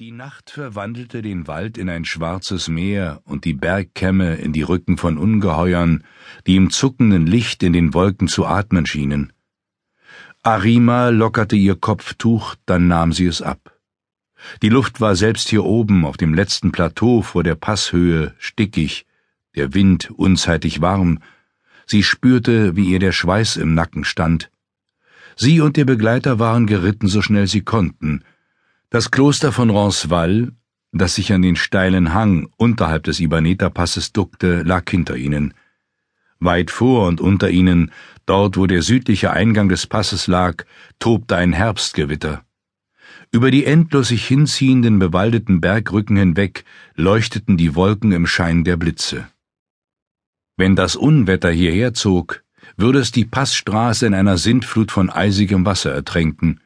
Die Nacht verwandelte den Wald in ein schwarzes Meer und die Bergkämme in die Rücken von Ungeheuern, die im zuckenden Licht in den Wolken zu atmen schienen. Arima lockerte ihr Kopftuch, dann nahm sie es ab. Die Luft war selbst hier oben auf dem letzten Plateau vor der Passhöhe stickig, der Wind unzeitig warm. Sie spürte, wie ihr der Schweiß im Nacken stand. Sie und ihr Begleiter waren geritten, so schnell sie konnten, das Kloster von Roncesvalles, das sich an den steilen Hang unterhalb des Ibaneta-Passes duckte, lag hinter ihnen. Weit vor und unter ihnen, dort wo der südliche Eingang des Passes lag, tobte ein Herbstgewitter. Über die endlos sich hinziehenden bewaldeten Bergrücken hinweg leuchteten die Wolken im Schein der Blitze. Wenn das Unwetter hierher zog, würde es die Passstraße in einer Sintflut von eisigem Wasser ertränken,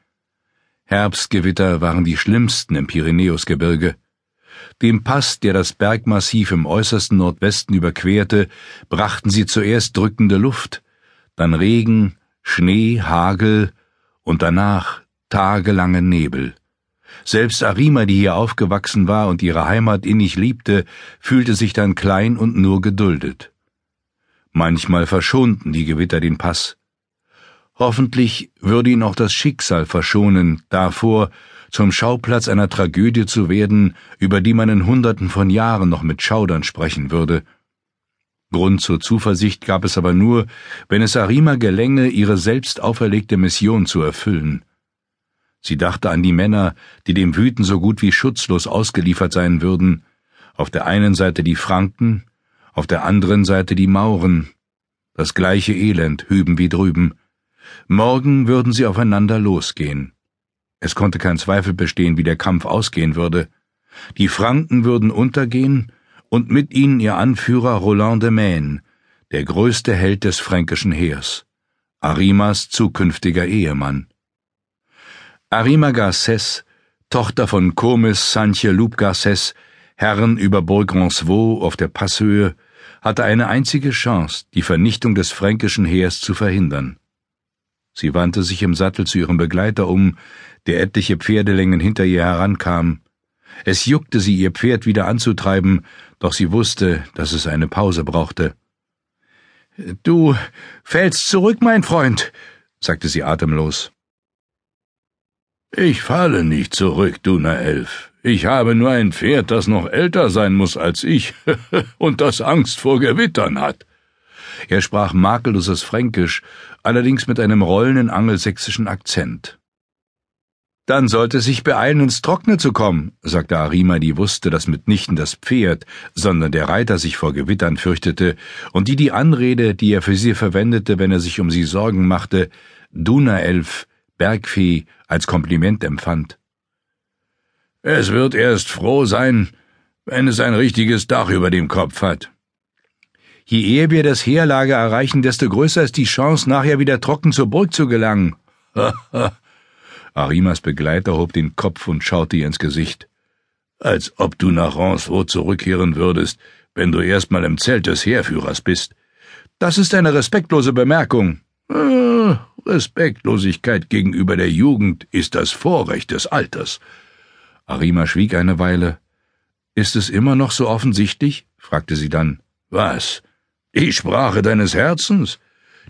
Herbstgewitter waren die schlimmsten im Pyrenäusgebirge. Dem Pass, der das Bergmassiv im äußersten Nordwesten überquerte, brachten sie zuerst drückende Luft, dann Regen, Schnee, Hagel und danach tagelange Nebel. Selbst Arima, die hier aufgewachsen war und ihre Heimat innig liebte, fühlte sich dann klein und nur geduldet. Manchmal verschonten die Gewitter den Pass, Hoffentlich würde ihn auch das Schicksal verschonen, davor, zum Schauplatz einer Tragödie zu werden, über die man in Hunderten von Jahren noch mit Schaudern sprechen würde. Grund zur Zuversicht gab es aber nur, wenn es Arima gelänge, ihre selbst auferlegte Mission zu erfüllen. Sie dachte an die Männer, die dem Wüten so gut wie schutzlos ausgeliefert sein würden, auf der einen Seite die Franken, auf der anderen Seite die Mauren, das gleiche Elend hüben wie drüben, Morgen würden sie aufeinander losgehen. Es konnte kein Zweifel bestehen, wie der Kampf ausgehen würde. Die Franken würden untergehen und mit ihnen ihr Anführer Roland de Maine, der größte Held des fränkischen Heers, Arimas zukünftiger Ehemann. Arima Garcès, Tochter von Comes Saint-Loup Garcès, Herren über Bourg-Roncevaux auf der Passhöhe, hatte eine einzige Chance, die Vernichtung des fränkischen Heers zu verhindern. Sie wandte sich im Sattel zu ihrem Begleiter um, der etliche Pferdelängen hinter ihr herankam. Es juckte sie, ihr Pferd wieder anzutreiben, doch sie wusste, dass es eine Pause brauchte. Du fällst zurück, mein Freund, sagte sie atemlos. Ich falle nicht zurück, Duna Elf. Ich habe nur ein Pferd, das noch älter sein muss als ich und das Angst vor Gewittern hat. Er sprach makelloses Fränkisch, allerdings mit einem rollenden angelsächsischen Akzent. Dann sollte sich beeilen, ins Trockene zu kommen, sagte Arima, die wusste, dass mitnichten das Pferd, sondern der Reiter sich vor Gewittern fürchtete und die die Anrede, die er für sie verwendete, wenn er sich um sie Sorgen machte, Dunaelf, Bergvieh, als Kompliment empfand. Es wird erst froh sein, wenn es ein richtiges Dach über dem Kopf hat. Je eher wir das Heerlager erreichen, desto größer ist die Chance, nachher wieder trocken zur Burg zu gelangen. Arimas Begleiter hob den Kopf und schaute ihr ins Gesicht. Als ob du nach Roncevaux zurückkehren würdest, wenn du erstmal im Zelt des Heerführers bist. Das ist eine respektlose Bemerkung. Äh, Respektlosigkeit gegenüber der Jugend ist das Vorrecht des Alters. Arima schwieg eine Weile. Ist es immer noch so offensichtlich? fragte sie dann. Was? Die Sprache deines Herzens,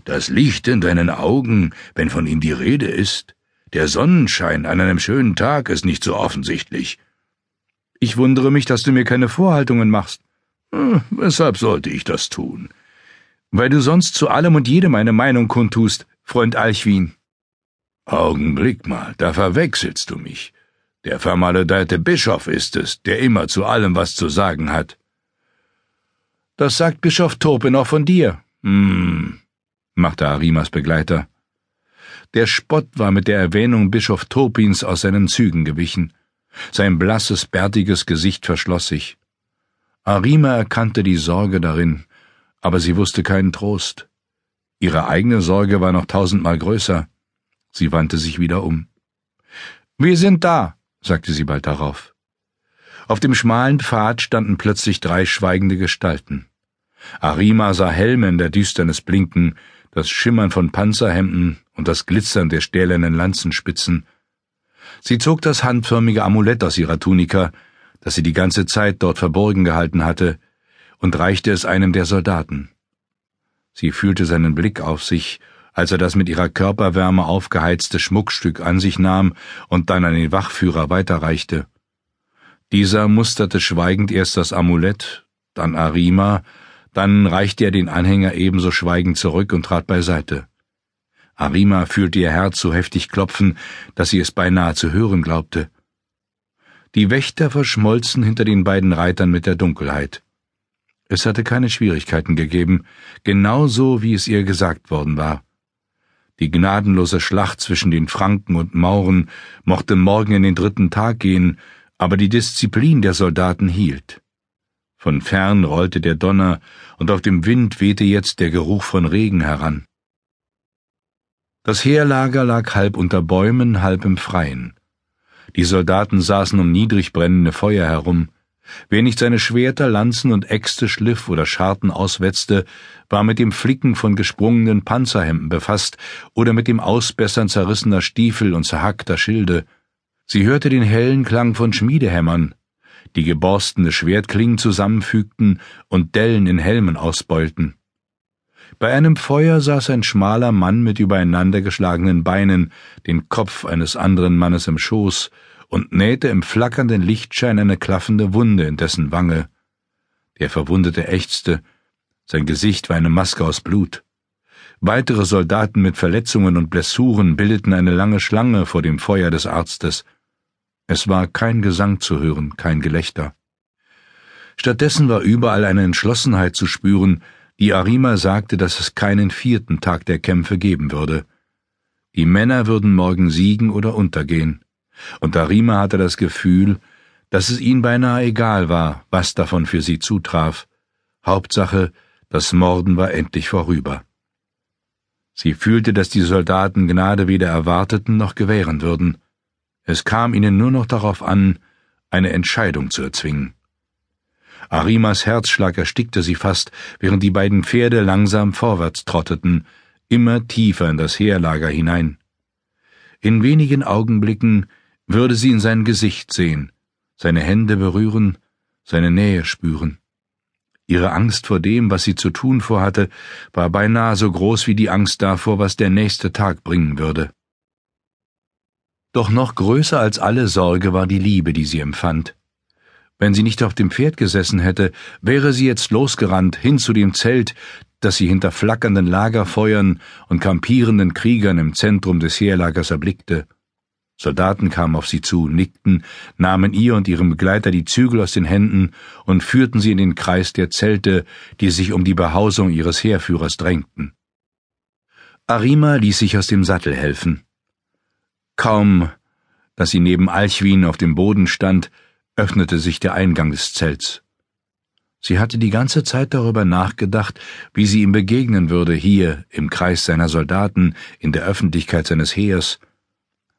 das Licht in deinen Augen, wenn von ihm die Rede ist, der Sonnenschein an einem schönen Tag ist nicht so offensichtlich. Ich wundere mich, dass du mir keine Vorhaltungen machst. Hm, weshalb sollte ich das tun? Weil du sonst zu allem und jedem eine Meinung kundtust, Freund Alchwin. Augenblick mal, da verwechselst du mich. Der vermaledeite Bischof ist es, der immer zu allem was zu sagen hat. Das sagt Bischof Turpin auch von dir. Hm, machte Arimas Begleiter. Der Spott war mit der Erwähnung Bischof Turpins aus seinen Zügen gewichen. Sein blasses, bärtiges Gesicht verschloss sich. Arima erkannte die Sorge darin, aber sie wusste keinen Trost. Ihre eigene Sorge war noch tausendmal größer. Sie wandte sich wieder um. Wir sind da, sagte sie bald darauf. Auf dem schmalen Pfad standen plötzlich drei schweigende Gestalten. Arima sah Helme in der Düsternis blinken, das Schimmern von Panzerhemden und das Glitzern der stählernen Lanzenspitzen. Sie zog das handförmige Amulett aus ihrer Tunika, das sie die ganze Zeit dort verborgen gehalten hatte, und reichte es einem der Soldaten. Sie fühlte seinen Blick auf sich, als er das mit ihrer Körperwärme aufgeheizte Schmuckstück an sich nahm und dann an den Wachführer weiterreichte. Dieser musterte schweigend erst das Amulett, dann Arima, dann reichte er den Anhänger ebenso schweigend zurück und trat beiseite. Arima fühlte ihr Herz so heftig klopfen, dass sie es beinahe zu hören glaubte. Die Wächter verschmolzen hinter den beiden Reitern mit der Dunkelheit. Es hatte keine Schwierigkeiten gegeben, genauso wie es ihr gesagt worden war. Die gnadenlose Schlacht zwischen den Franken und Mauren mochte morgen in den dritten Tag gehen, aber die Disziplin der Soldaten hielt. Von fern rollte der Donner, und auf dem Wind wehte jetzt der Geruch von Regen heran. Das Heerlager lag halb unter Bäumen, halb im Freien. Die Soldaten saßen um niedrig brennende Feuer herum, Wer nicht seine Schwerter, Lanzen und Äxte schliff oder Scharten auswetzte, war mit dem Flicken von gesprungenen Panzerhemden befasst oder mit dem Ausbessern zerrissener Stiefel und zerhackter Schilde. Sie hörte den hellen Klang von Schmiedehämmern, die geborstene Schwertklingen zusammenfügten und Dellen in Helmen ausbeulten. Bei einem Feuer saß ein schmaler Mann mit übereinandergeschlagenen Beinen, den Kopf eines anderen Mannes im Schoß, und nähte im flackernden Lichtschein eine klaffende Wunde in dessen Wange. Der Verwundete ächzte, sein Gesicht war eine Maske aus Blut. Weitere Soldaten mit Verletzungen und Blessuren bildeten eine lange Schlange vor dem Feuer des Arztes. Es war kein Gesang zu hören, kein Gelächter. Stattdessen war überall eine Entschlossenheit zu spüren, die Arima sagte, dass es keinen vierten Tag der Kämpfe geben würde. Die Männer würden morgen siegen oder untergehen und Darima hatte das Gefühl, dass es ihnen beinahe egal war, was davon für sie zutraf. Hauptsache, das Morden war endlich vorüber. Sie fühlte, dass die Soldaten Gnade weder erwarteten noch gewähren würden. Es kam ihnen nur noch darauf an, eine Entscheidung zu erzwingen. Arimas Herzschlag erstickte sie fast, während die beiden Pferde langsam vorwärts trotteten, immer tiefer in das Heerlager hinein. In wenigen Augenblicken würde sie in sein Gesicht sehen, seine Hände berühren, seine Nähe spüren. Ihre Angst vor dem, was sie zu tun vorhatte, war beinahe so groß wie die Angst davor, was der nächste Tag bringen würde. Doch noch größer als alle Sorge war die Liebe, die sie empfand. Wenn sie nicht auf dem Pferd gesessen hätte, wäre sie jetzt losgerannt hin zu dem Zelt, das sie hinter flackernden Lagerfeuern und kampierenden Kriegern im Zentrum des Heerlagers erblickte. Soldaten kamen auf sie zu, nickten, nahmen ihr und ihrem Begleiter die Zügel aus den Händen und führten sie in den Kreis der Zelte, die sich um die Behausung ihres Heerführers drängten. Arima ließ sich aus dem Sattel helfen. Kaum, dass sie neben Alchwin auf dem Boden stand, öffnete sich der Eingang des Zelts. Sie hatte die ganze Zeit darüber nachgedacht, wie sie ihm begegnen würde, hier im Kreis seiner Soldaten, in der Öffentlichkeit seines Heers,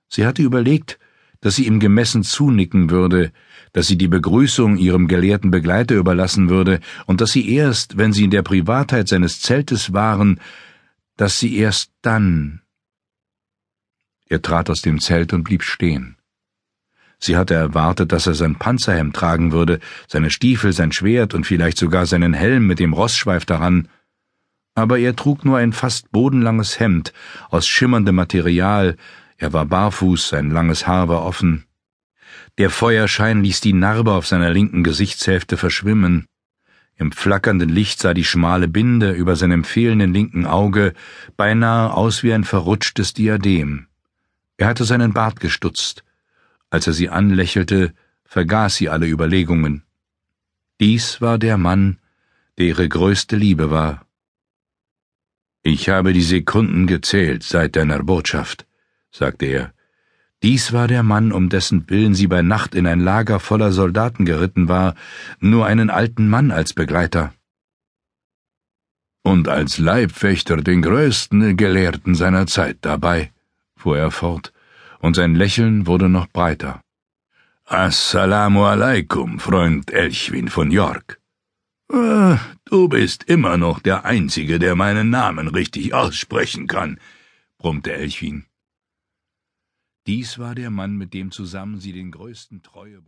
Sie hatte überlegt, dass sie ihm gemessen zunicken würde, dass sie die Begrüßung ihrem gelehrten Begleiter überlassen würde und dass sie erst, wenn sie in der Privatheit seines Zeltes waren, dass sie erst dann. Er trat aus dem Zelt und blieb stehen. Sie hatte erwartet, dass er sein Panzerhemd tragen würde, seine Stiefel, sein Schwert und vielleicht sogar seinen Helm mit dem Rossschweif daran, aber er trug nur ein fast bodenlanges Hemd aus schimmerndem Material, er war barfuß, sein langes Haar war offen. Der Feuerschein ließ die Narbe auf seiner linken Gesichtshälfte verschwimmen. Im flackernden Licht sah die schmale Binde über seinem fehlenden linken Auge beinahe aus wie ein verrutschtes Diadem. Er hatte seinen Bart gestutzt. Als er sie anlächelte, vergaß sie alle Überlegungen. Dies war der Mann, der ihre größte Liebe war. Ich habe die Sekunden gezählt seit deiner Botschaft sagte er. Dies war der Mann, um dessen Willen sie bei Nacht in ein Lager voller Soldaten geritten war, nur einen alten Mann als Begleiter. Und als Leibwächter den größten Gelehrten seiner Zeit dabei, fuhr er fort, und sein Lächeln wurde noch breiter. Assalamu alaikum, Freund Elchwin von York. Ah, du bist immer noch der Einzige, der meinen Namen richtig aussprechen kann, brummte Elchwin. Dies war der Mann, mit dem zusammen sie den größten Treue